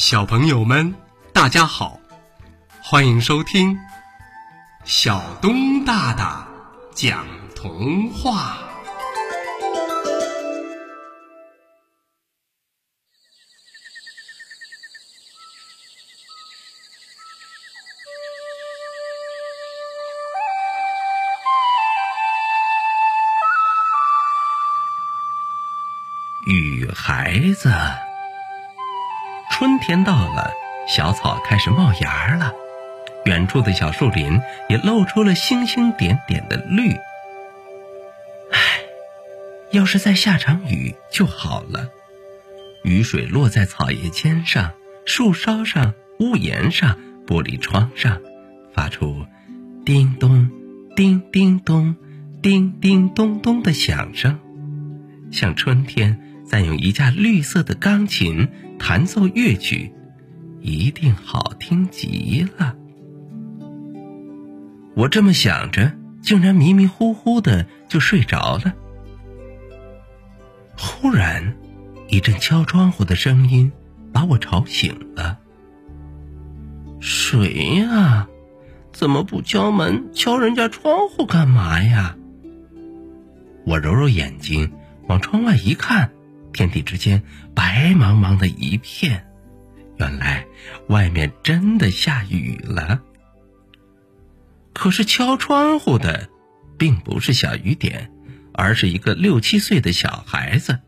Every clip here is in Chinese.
小朋友们，大家好，欢迎收听小东大大讲童话。雨孩子。春天到了，小草开始冒芽了，远处的小树林也露出了星星点点的绿。唉，要是再下场雨就好了。雨水落在草叶尖上、树梢上、屋檐上、玻璃窗上，发出叮咚、叮叮咚、叮叮咚咚的响声，像春天在用一架绿色的钢琴。弹奏乐曲，一定好听极了。我这么想着，竟然迷迷糊糊的就睡着了。忽然，一阵敲窗户的声音把我吵醒了。谁呀？怎么不敲门？敲人家窗户干嘛呀？我揉揉眼睛，往窗外一看。天地之间白茫茫的一片，原来外面真的下雨了。可是敲窗户的，并不是小雨点，而是一个六七岁的小孩子。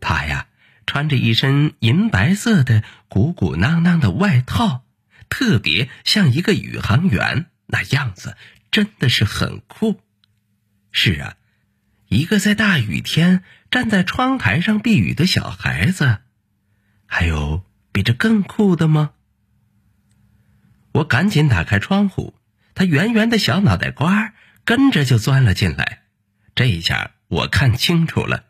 他呀，穿着一身银白色的鼓鼓囊囊的外套，特别像一个宇航员，那样子真的是很酷。是啊。一个在大雨天站在窗台上避雨的小孩子，还有比这更酷的吗？我赶紧打开窗户，他圆圆的小脑袋瓜跟着就钻了进来。这一下我看清楚了，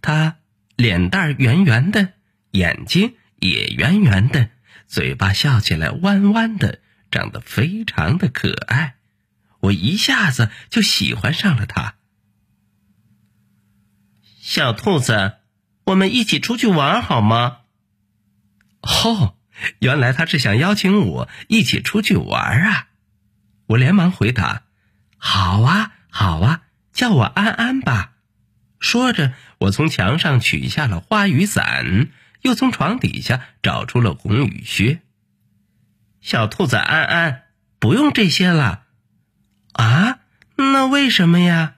他脸蛋圆圆的，眼睛也圆圆的，嘴巴笑起来弯弯的，长得非常的可爱。我一下子就喜欢上了他。小兔子，我们一起出去玩好吗？哦，原来他是想邀请我一起出去玩啊！我连忙回答：“好啊，好啊，叫我安安吧。”说着，我从墙上取下了花雨伞，又从床底下找出了红雨靴。小兔子安安，不用这些了。啊？那为什么呀？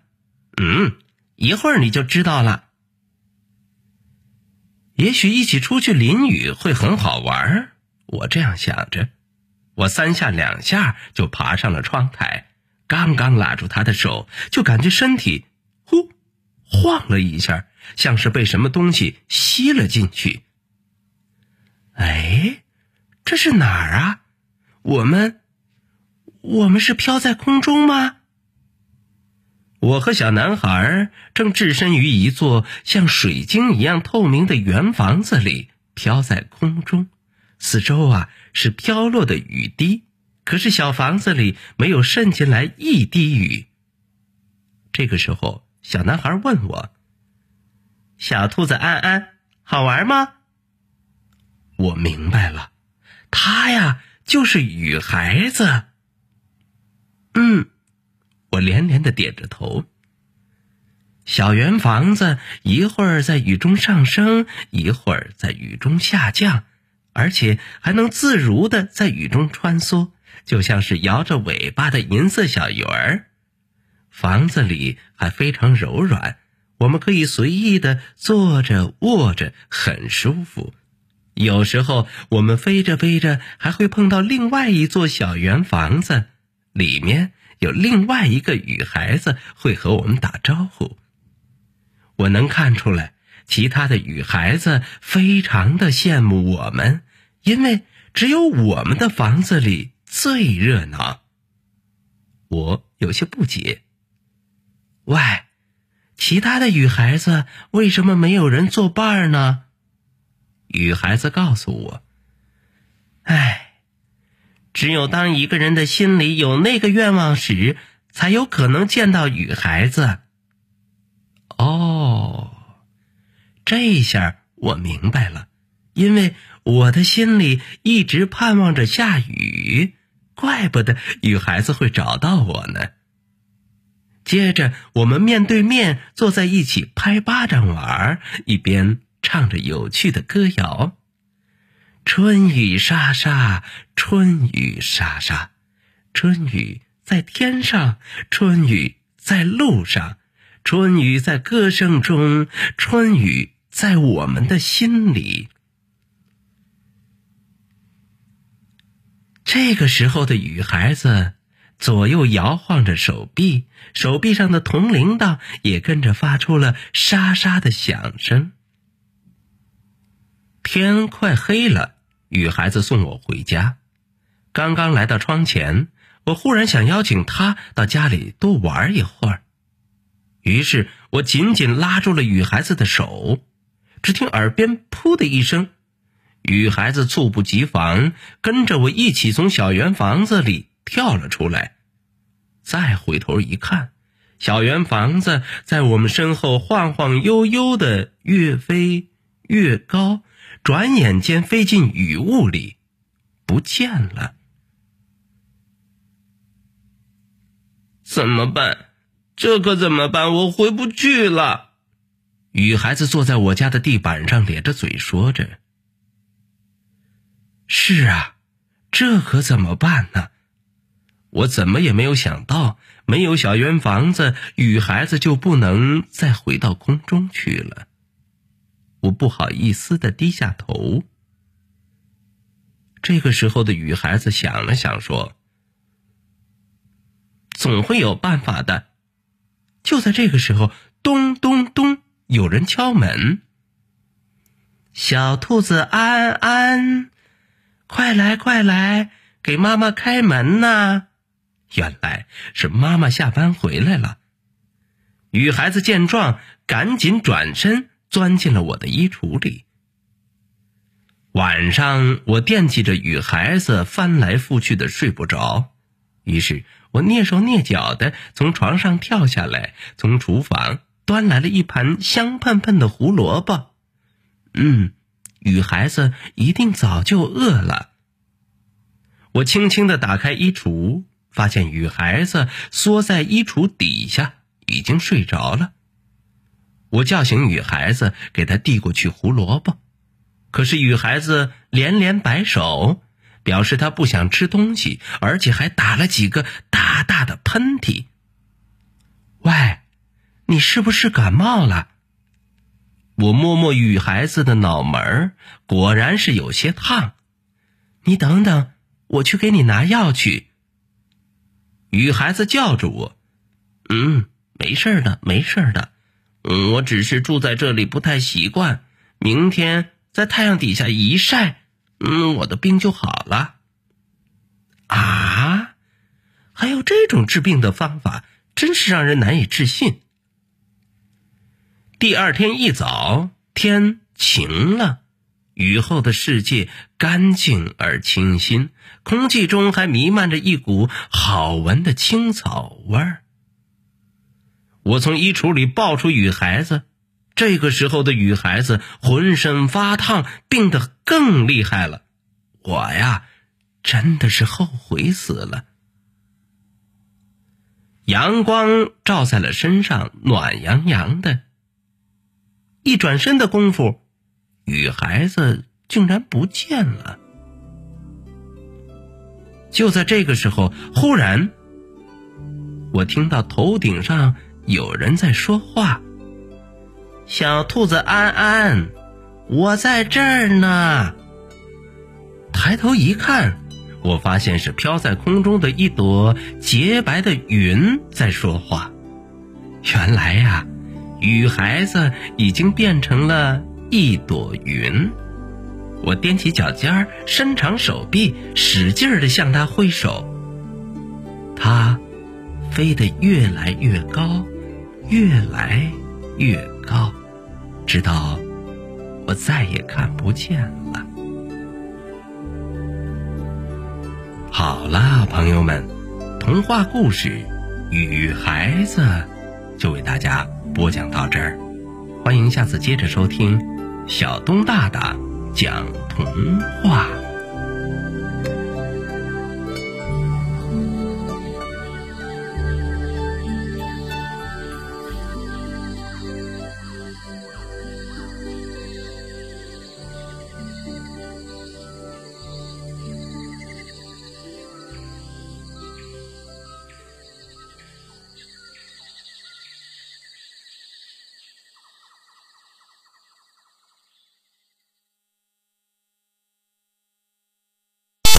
嗯。一会儿你就知道了。也许一起出去淋雨会很好玩我这样想着。我三下两下就爬上了窗台，刚刚拉住他的手，就感觉身体呼晃了一下，像是被什么东西吸了进去。哎，这是哪儿啊？我们，我们是飘在空中吗？我和小男孩正置身于一座像水晶一样透明的圆房子里，飘在空中，四周啊是飘落的雨滴，可是小房子里没有渗进来一滴雨。这个时候，小男孩问我：“小兔子安安，好玩吗？”我明白了，他呀就是雨孩子。嗯。我连连的点着头。小圆房子一会儿在雨中上升，一会儿在雨中下降，而且还能自如的在雨中穿梭，就像是摇着尾巴的银色小鱼儿。房子里还非常柔软，我们可以随意的坐着、卧着，很舒服。有时候我们飞着飞着，还会碰到另外一座小圆房子，里面。有另外一个女孩子会和我们打招呼。我能看出来，其他的女孩子非常的羡慕我们，因为只有我们的房子里最热闹。我有些不解。喂，其他的女孩子为什么没有人作伴呢？女孩子告诉我：“哎。”只有当一个人的心里有那个愿望时，才有可能见到雨孩子。哦，这下我明白了，因为我的心里一直盼望着下雨，怪不得雨孩子会找到我呢。接着，我们面对面坐在一起拍巴掌玩，一边唱着有趣的歌谣：“春雨沙沙，春雨沙沙，春雨在天上，春雨在路上，春雨在歌声中，春雨在我们的心里。”这个时候的雨孩子。左右摇晃着手臂，手臂上的铜铃铛也跟着发出了沙沙的响声。天快黑了，雨孩子送我回家。刚刚来到窗前，我忽然想邀请他到家里多玩一会儿，于是我紧紧拉住了雨孩子的手。只听耳边“噗”的一声，雨孩子猝不及防，跟着我一起从小圆房子里。跳了出来，再回头一看，小圆房子在我们身后晃晃悠悠的越飞越高，转眼间飞进雨雾里，不见了。怎么办？这可怎么办？我回不去了。雨孩子坐在我家的地板上，咧着嘴说着：“是啊，这可怎么办呢？”我怎么也没有想到，没有小圆房子，雨孩子就不能再回到空中去了。我不好意思的低下头。这个时候的雨孩子想了想，说：“总会有办法的。”就在这个时候，咚咚咚，有人敲门。小兔子安安，快来快来，给妈妈开门呐！原来是妈妈下班回来了。雨孩子见状，赶紧转身钻进了我的衣橱里。晚上，我惦记着雨孩子翻来覆去的睡不着，于是我蹑手蹑脚的从床上跳下来，从厨房端来了一盘香喷喷的胡萝卜。嗯，雨孩子一定早就饿了。我轻轻的打开衣橱。发现雨孩子缩在衣橱底下，已经睡着了。我叫醒女孩子，给她递过去胡萝卜，可是女孩子连连摆手，表示她不想吃东西，而且还打了几个大大的喷嚏。喂，你是不是感冒了？我摸摸女孩子的脑门，果然是有些烫。你等等，我去给你拿药去。女孩子叫住我：“嗯，没事的，没事的。嗯，我只是住在这里不太习惯。明天在太阳底下一晒，嗯，我的病就好了。”啊，还有这种治病的方法，真是让人难以置信。第二天一早，天晴了。雨后的世界干净而清新，空气中还弥漫着一股好闻的青草味儿。我从衣橱里抱出雨孩子，这个时候的雨孩子浑身发烫，病得更厉害了。我呀，真的是后悔死了。阳光照在了身上，暖洋洋的。一转身的功夫。雨孩子竟然不见了！就在这个时候，忽然，我听到头顶上有人在说话：“小兔子安安，我在这儿呢。”抬头一看，我发现是飘在空中的一朵洁白的云在说话。原来呀，雨孩子已经变成了。一朵云，我踮起脚尖，伸长手臂，使劲儿的向它挥手。它飞得越来越高，越来越高，直到我再也看不见了。好了，朋友们，童话故事《雨孩子》就为大家播讲到这儿，欢迎下次接着收听。小东大大讲童话。